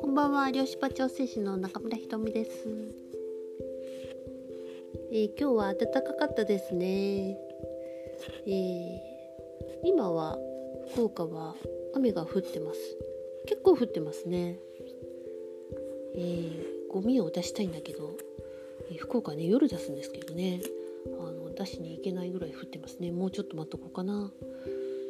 こんばんは漁師場調整士の中村ひとみです、えー、今日は暖かかったですね、えー、今は福岡は雨が降ってます。結構降ってますね。えー、ゴミを出したいんだけど、えー、福岡ね夜出すんですけどね。あの出しに行けないぐらい降ってますね。もうちょっと待っとこうかな、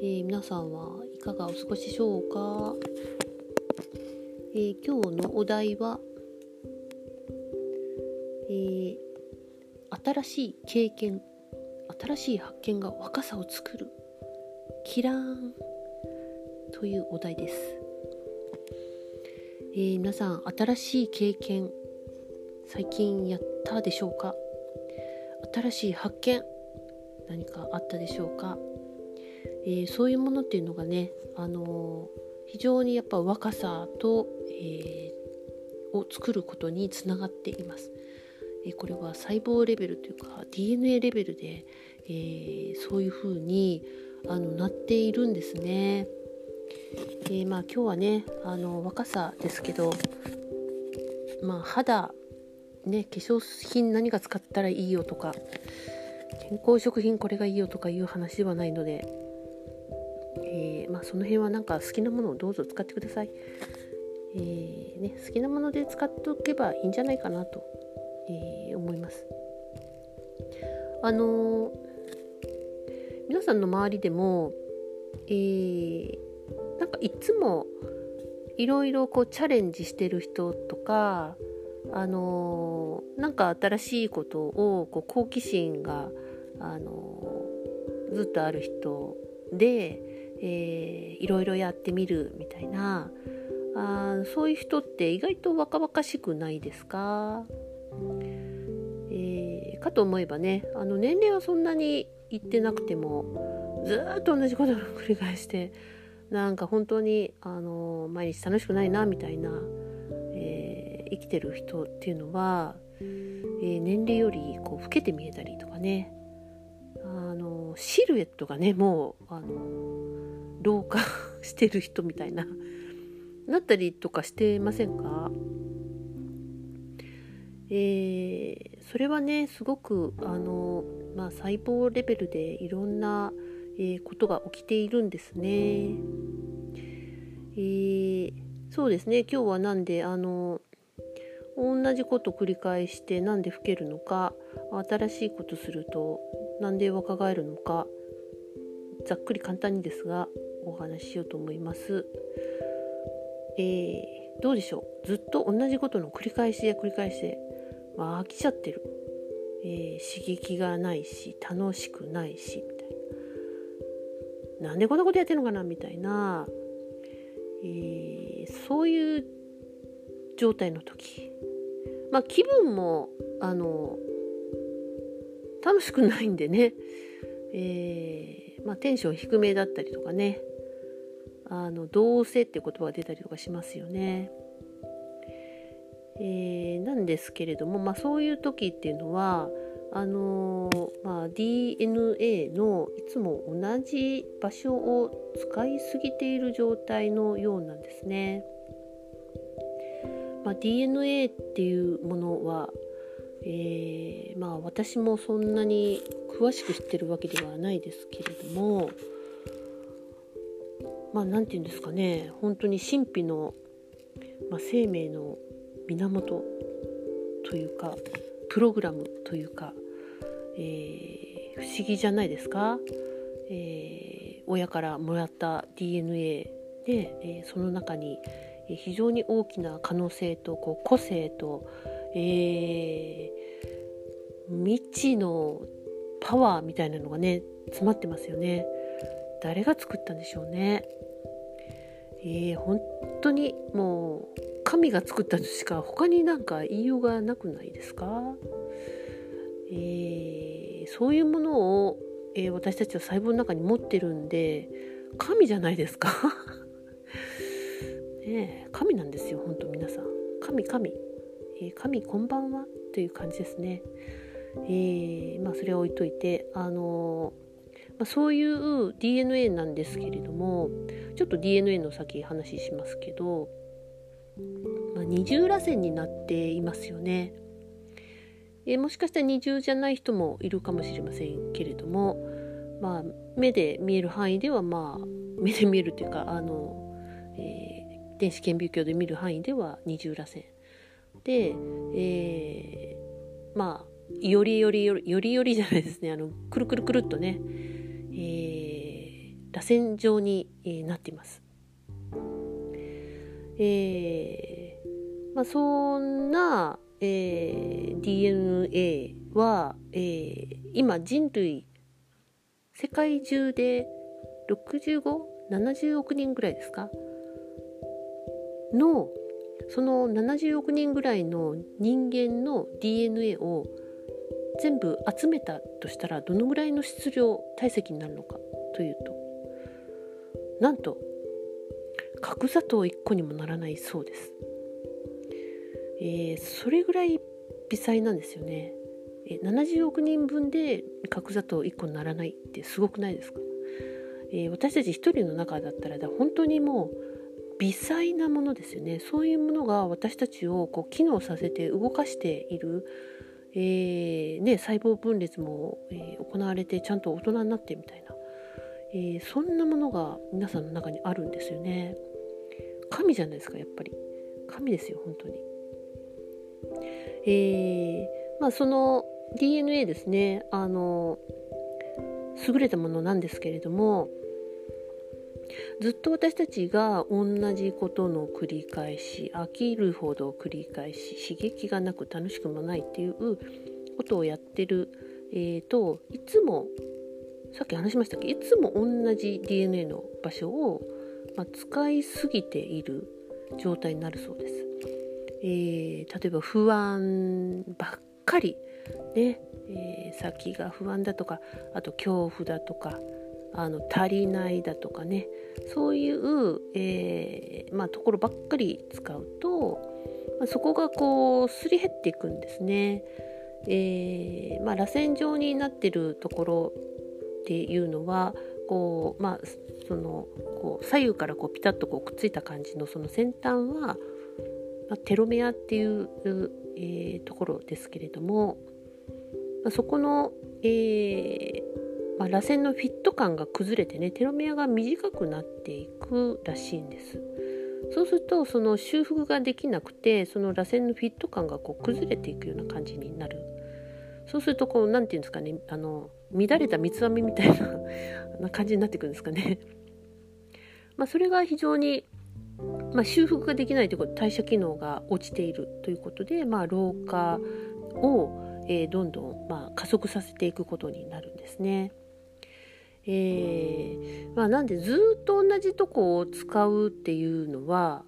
えー、皆さんはいかがお過ごしでしょうか、えー、今日のお題は、えー、新しい経験新しい発見が若さを作るキラーンというお題です。えー、皆さん新しい経験最近やったでしょうか？新しい発見何かあったでしょうか、えー、そういうものっていうのがね、あのー、非常にやっぱ若さと、えー、を作ることにつながっています、えこれは細胞レベルというか DNA レベルで、えそういうふうにあのなっているんですね。え、まあ今日はねあの若さですけどまあ肌ね化粧品何が使ったらいいよとか健康食品これがいいよとかいう話ではないので、その辺はなんか好きなものをどうぞ使ってください、えー、ね、好きなもので使っておけばいいんじゃないかなと、え思います。あの皆さんの周りでも、えー、なんかいつもいろいろこうチャレンジしてる人とかあのー、なんか新しいことをこう好奇心が、あのー、ずっとある人で、えー、いろいろやってみるみたいな。あそういう人って意外と若々しくないですか、えー、かと思えばねあの年齢はそんなにいってなくてもずっと同じことを繰り返してなんか本当にあの毎日楽しくないなみたいな、えー、生きてる人っていうのは、えー、年齢よりこう老けて見えたりとかね。あのシルエットがねもうあの老化 してる人みたいな。なったりとかしてませんか？えー、それはねすごくあの、まあ、細胞レベルでいろんなえー、ことが起きているんですね。えー、そうですね。今日はなんであの同じこと繰り返してなんで老けるのか新しいことするとなんで若返るのかざっくり簡単にですがお話ししようと思います。えー、どうでしょう？ずっと同じことの繰り返しで繰り返しで、まあ、飽きちゃってる、えー、刺激がないし楽しくないしみたいなんでこんなことやってんのかなみたいな、えー、そういう状態の時。まあ気分もあの楽しくないんでね、えー、まあ、テンション低めだったりとかね。あのどうせって言葉が出たりとかしますよね。えー、なんですけれども、まあ、そういう時っていうのはあのまあ、DNA のいつも同じ場所を使いすぎている状態のようなんですね。まあ、DNA っていうものは、えー、まあ、私もそんなに詳しく知ってるわけではないですけれどもまあ何て言うんですかね。本当に神秘の、まあ、生命の源というかプログラムというかえー、不思議じゃないですか、えー、親からもらった DNA で、えー、その中に非常に大きな可能性とこう個性と、え未知のパワーみたいなのがね詰まってますよね。誰が作ったんでしょうね。えー、本当にもう神が作ったとしか他になんか言いようがなくないですか？えー、そういうものを、えー、私たちは細胞の中に持ってるんで神じゃないですか？ね神なんですよ本当皆さん。神神、えー、神こんばんはという感じですね。えー、まあそれは置いといてあのまあ、そういう DNA なんですけれどもちょっと DNA の先話しますけど、まあ、二重らせんになっていますよね。えもしかしたら二重じゃない人もいるかもしれませんけれども、まあ、目で見える範囲ではまあ目で見えるというかあの、えー、電子顕微鏡で見る範囲では二重らせんで、えー、まあよりよりよりよりよりじゃないですねあのくるくるくるっとね、えー、螺旋状に、え、なっています。えーまあ、そんな、えー、DNA は、えー、今人類世界中で6570億人ぐらいですか？のその70億人ぐらいの人間の DNA を全部集めたとしたらどのぐらいの質量体積になるのかというとなんと角砂糖1個にもならないそうです、えー、それぐらい微細なんですよね。70億人分で角砂糖1個にならないってすごくないですか、えー、私たち1人の中だったら本当にもう微細なものですよね。そういうものが私たちをこう機能させて動かしているえー、ね、細胞分裂も、えー、行われてちゃんと大人になってみたいな、えー、そんなものが皆さんの中にあるんですよね。神じゃないですかやっぱり。神ですよ本当に。えーまあその DNA ですね。あの優れたものなんですけれどもずっと私たちが同じことの繰り返し飽きるほど繰り返し刺激がなく楽しくもないっていうことをやってる、えーと、いつもさっき話しましたっけどいつも同じ DNA の場所を、まあ、使いすぎている状態になるそうです。えー、例えば不安ばっかりね、えー、先が不安だとかあと恐怖だとかあの足りないだとかねそういう、えー、まあ、ところばっかり使うと、まあ、そこがこうすり減っていくんですね。えー、まあ、螺旋状になってるところっていうのはこう、まあ、そのこう左右からこうピタッとこうくっついた感じのその先端は、ま、テロメアっていう、えー、ところですけれども、ま、そこの、えまあ、螺旋のフィット感が崩れてねテロメアが短くなっていくらしいんです。そうするとその修復ができなくてその螺旋のフィット感がこう崩れていくような感じになる。そうするとこう何て言うんですかねあの乱れた三つ編みみたい な感じになってくるんですかね。まあそれが非常にまあ、修復ができないということ代謝機能が落ちているということで、まあ、老化を、えー、どんどん、まあ、加速させていくことになるんですね。えー、まあ、なんでずっと同じとこを使うっていうのは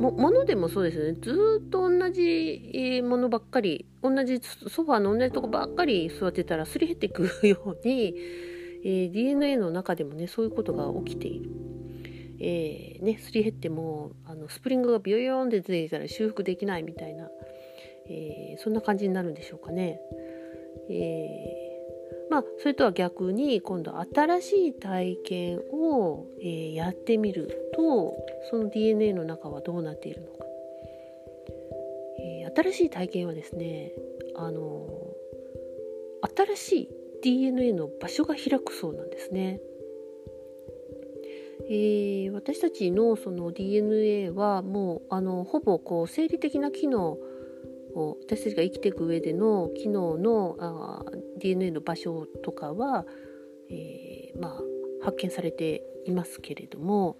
もものでもそうですよねずっと同じものばっかり同じソファーの同じとこばっかり座ってたらすり減っていくように、えー、DNA の中でもねそういうことが起きている。えー、ね、すり減ってもあのスプリングがビヨヨンって出てきたら修復できないみたいな、えー、そんな感じになるんでしょうかね。えーまあ、それとは逆に今度新しい体験を、えー、やってみるとその DNA の中はどうなっているのか、えー、新しい体験はですねあの新しい DNA の場所が開くそうなんですね。えー、私たちのその DNA はもうあのほぼこう生理的な機能こう私たちが生きていく上での機能のあ DNA の場所とかは、えー、まあ、発見されていますけれども、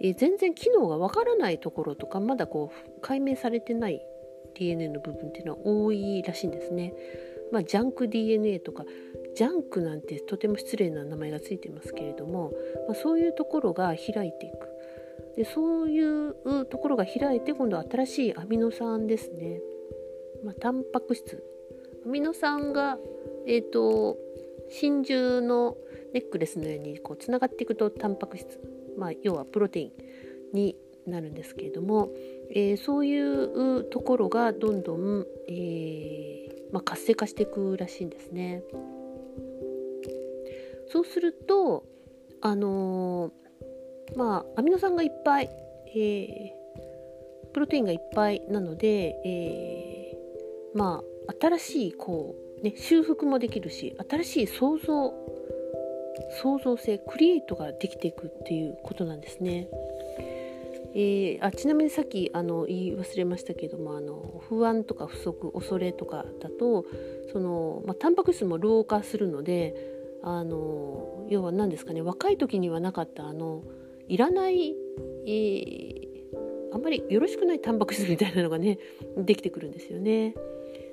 えー、全然機能がわからないところとかまだこう解明されてない DNA の部分っていうのは多いらしいんですね。まあ、ジャンク DNA とかジャンクなんてとても失礼な名前がついてますけれども、まあ、そういうところが開いていくでそういうところが開いて今度は新しいアミノ酸ですねまあ、タンパク質アミノ酸が、えーと、真珠のネックレスのようにこうつながっていくとタンパク質、まあ、要はプロテインになるんですけれども、えー、そういうところがどんどん、えー、まあ、活性化していくらしいんですね。そうするとあのー、まあアミノ酸がいっぱい、えー、プロテインがいっぱいなので、えー、まあ新しいこうね修復もできるし新しい想像創造性クリエイトができていくっていうことなんですね。えー、あちなみにさっきあの言い忘れましたけどもあの不安とか不足恐れとかだとその、まあ、タンパク質も老化するのであの要は何ですかね若い時にはなかったあのいらない、えー、あんまりよろしくないタンパク質みたいなのがねできてくるんですよね。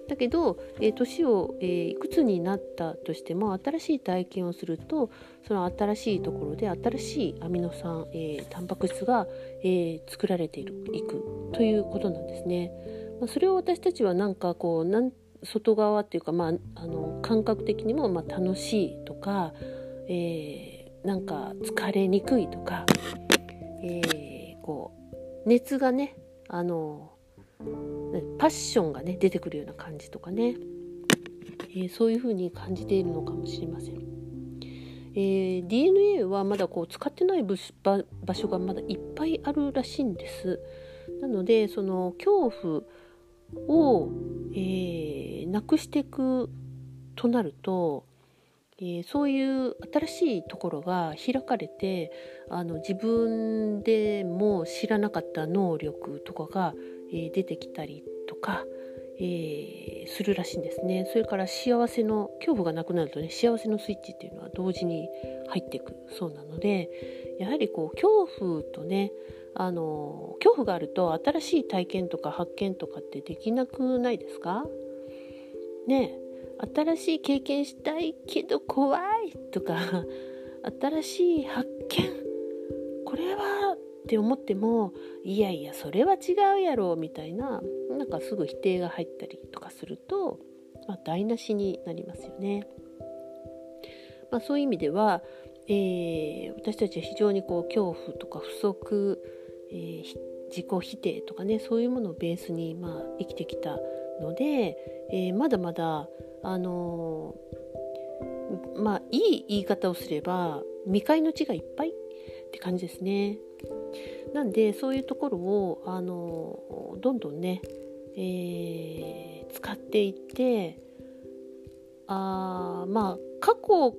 だけど、えー、年を、えー、いくつになったとしても新しい体験をするとその新しいところで新しいアミノ酸、えー、タンパク質が、えー、作られているいくということなんですね。まあ、それを私たちはなんかこうなん外側っていうか、まあ、あの感覚的にもまあ楽しいとか、えー、なんか疲れにくいとか、えー、こう熱がねあのパッションがね出てくるような感じとかね、えー、そういう風に感じているのかもしれません。えー、DNA はまだこう使ってない場所がまだいっぱいあるらしいんです。なのでその恐怖を、えー、なくしていくとなると、えー、そういう新しいところが開かれてあの自分でも知らなかった能力とかがえ出てきたりとか、えー、するらしいんですね。それから幸せの恐怖がなくなるとね幸せのスイッチっていうのは同時に入っていくそうなのでやはりこう恐怖とねあの恐怖があると新しい体験とか発見とかってできなくないですか？ね新しい経験したいけど怖いとか新しい発見って思ってもいやいやそれは違うやろみたいななんかすぐ否定が入ったりとかすると、まあ、台無しになりますよね。まあ、そういう意味では、えー、私たちは非常にこう恐怖とか不足、えー、自己否定とかねそういうものをベースにまあ生きてきたので、えー、まだまだあのー、まあいい言い方をすれば未開の地がいっぱいって感じですね。なんでそういうところをあのどんどんね、えー、使っていってあまあ過去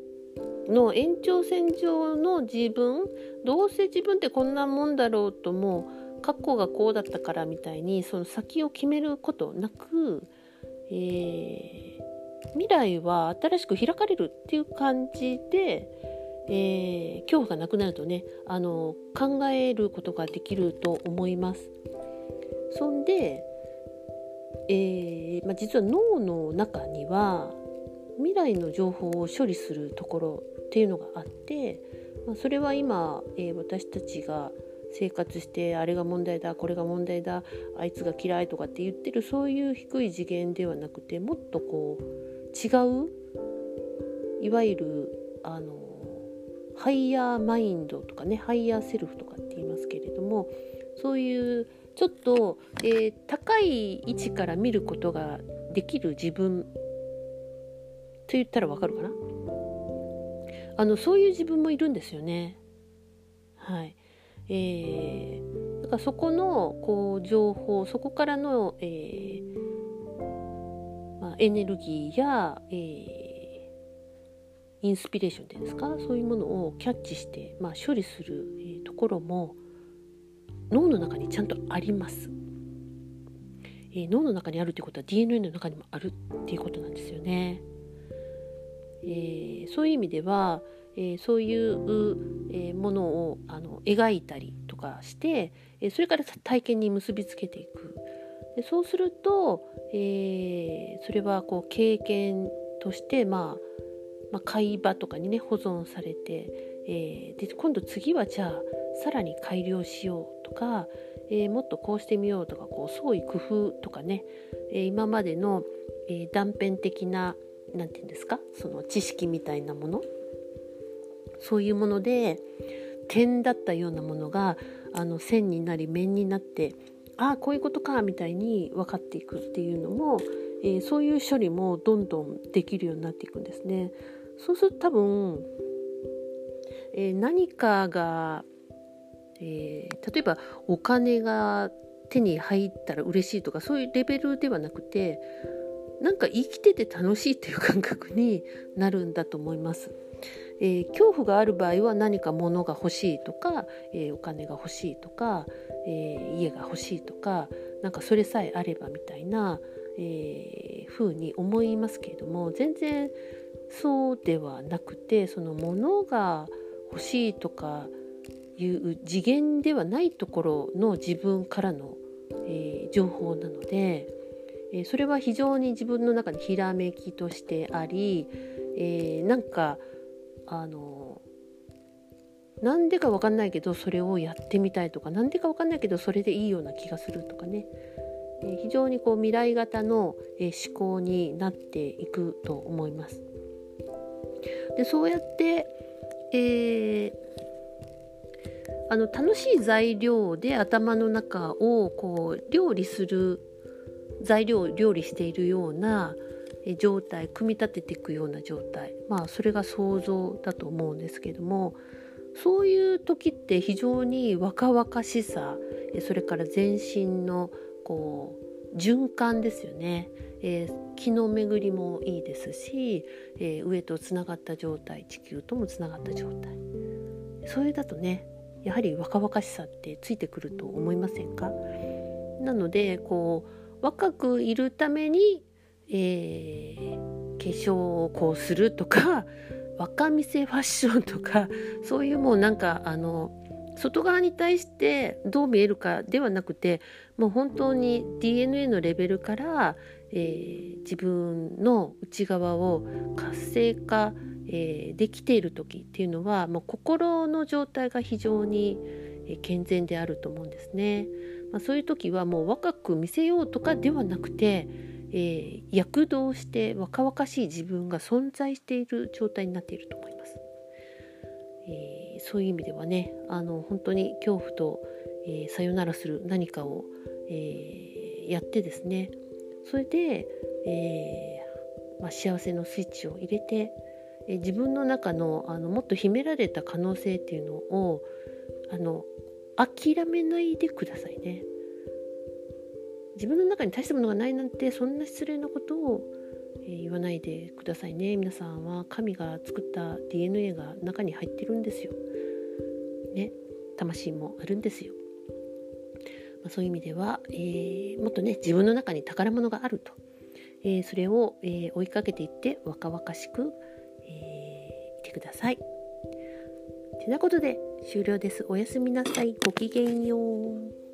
の延長線上の自分どうせ自分ってこんなもんだろうとも過去がこうだったからみたいにその先を決めることなく、えー、未来は新しく開かれるっていう感じでえー、恐怖がなくなるとねあの考えることができると思います。そんで、えー、まあ、実は脳の中には未来の情報を処理するところっていうのがあって、まあ、それは今、えー、私たちが生活してあれが問題だこれが問題だあいつが嫌いとかって言ってるそういう低い次元ではなくてもっとこう違ういわゆるあの higher mind とかね higher self とかって言いますけれどもそういうちょっと、えー、高い位置から見ることができる自分と言ったらわかるかな？あのそういう自分もいるんですよね。はい。えー、だからそこのこう情報そこからの、えーまあ、エネルギーや、えーインスピレーションってですか？そういうものをキャッチして、まあ、処理する、ところも脳の中にちゃんとあります、えー、脳の中にあるということは DNA の中にもあるっていうことなんですよね、えー、そういう意味では、えそういう、えものをあの描いたりとかして、えそれから体験に結びつけていく。でそうすると、えそれはこう経験としてまあまあ、会話とかにね保存されて、えー、で今度次はじゃあさらに改良しようとか、えー、もっとこうしてみようとかこう創意工夫とかね、えー、今までの、え断片的な何て言うんですかその知識みたいなものそういうもので点だったようなものがあの線になり面になってああこういうことかみたいに分かっていくっていうのも、えー、そういう処理もどんどんできるようになっていくんですね。そうすると多分えー、何かが、えー、例えばお金が手に入ったら嬉しいとかそういうレベルではなくてなんか生きてて楽しいっていう感覚に なるんだと思います。えー、恐怖がある場合は何か物が欲しいとか、えー、お金が欲しいとか、えー、家が欲しいとかなんかそれさえあればみたいな、えー、風に思いますけれども全然そうではなくてその物が欲しいとかいう次元ではないところの自分からの、えー、情報なので、えー、それは非常に自分の中でひらめきとしてあり、えー、なんかあのなんでか分かんないけどそれをやってみたいとか何でか分かんないけどそれでいいような気がするとかね、え非常にこう未来型の、え思考になっていくと思います。でそうやって、えー、あの楽しい材料で頭の中をこう料理する材料を料理しているような状態組み立てていくような状態。まあそれが想像だと思うんですけどもそういう時って非常に若々しさそれから全身のこう循環ですよね、えー、気の巡りもいいですし、えー、上とつながった状態地球ともつながった状態。それだとねやはり若々しさってついてくると思いませんか？なのでこう若くいるために、えー、化粧をこうするとか 若見せファッションとかそういうもうなんかあの外側に対してどう見えるかではなくてもう本当に DNA のレベルから、えー、自分の内側を活性化、えー、できている時っていうのはもう心の状態が非常に健全であると思うんですね。まあ、そういう時はもう若く見せようとかではなくて、えー、躍動して若々しい自分が存在している状態になっていると思います。えー、そういう意味ではねあの本当に恐怖と、えー、さよならする何かを、えー、やってですねそれで、えーまあ、幸せのスイッチを入れて、え自分の中のあのもっと秘められた可能性っていうのをあの諦めないでくださいね。自分の中に大したものがないなんてそんな失礼なことをえ、言わないでくださいね皆さんは神が作った DNA が中に入ってるんですよ。ね魂もあるんですよ。そういう意味では、えー、もっとね自分の中に宝物があると、えー、それを、え追いかけていって若々しく、えいてください。てなことで終了です。おやすみなさい。ごきげんよう。